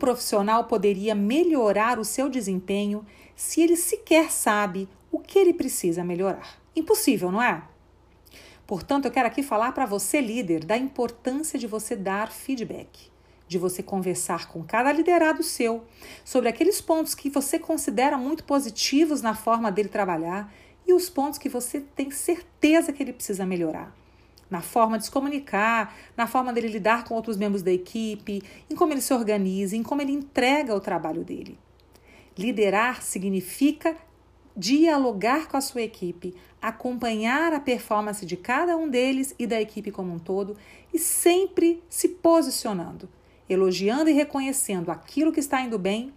profissional poderia melhorar o seu desempenho se ele sequer sabe o que ele precisa melhorar? Impossível, não é? Portanto, eu quero aqui falar para você, líder, da importância de você dar feedback, de você conversar com cada liderado seu sobre aqueles pontos que você considera muito positivos na forma dele trabalhar e os pontos que você tem certeza que ele precisa melhorar. Na forma de se comunicar, na forma dele lidar com outros membros da equipe, em como ele se organiza, em como ele entrega o trabalho dele. Liderar significa dialogar com a sua equipe, acompanhar a performance de cada um deles e da equipe como um todo e sempre se posicionando, elogiando e reconhecendo aquilo que está indo bem,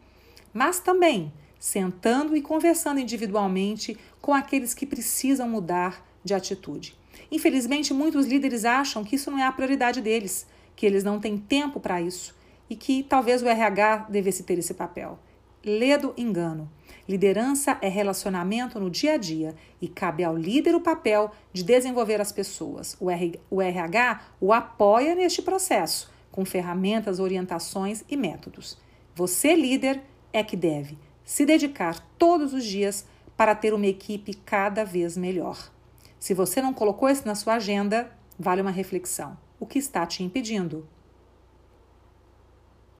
mas também sentando e conversando individualmente com aqueles que precisam mudar de atitude. Infelizmente, muitos líderes acham que isso não é a prioridade deles, que eles não têm tempo para isso e que talvez o RH devesse ter esse papel. Ledo engano. Liderança é relacionamento no dia a dia e cabe ao líder o papel de desenvolver as pessoas. O, RH o apoia neste processo, com ferramentas, orientações e métodos. Você, líder, é que deve se dedicar todos os dias para ter uma equipe cada vez melhor. Se você não colocou isso na sua agenda, vale uma reflexão. O que está te impedindo?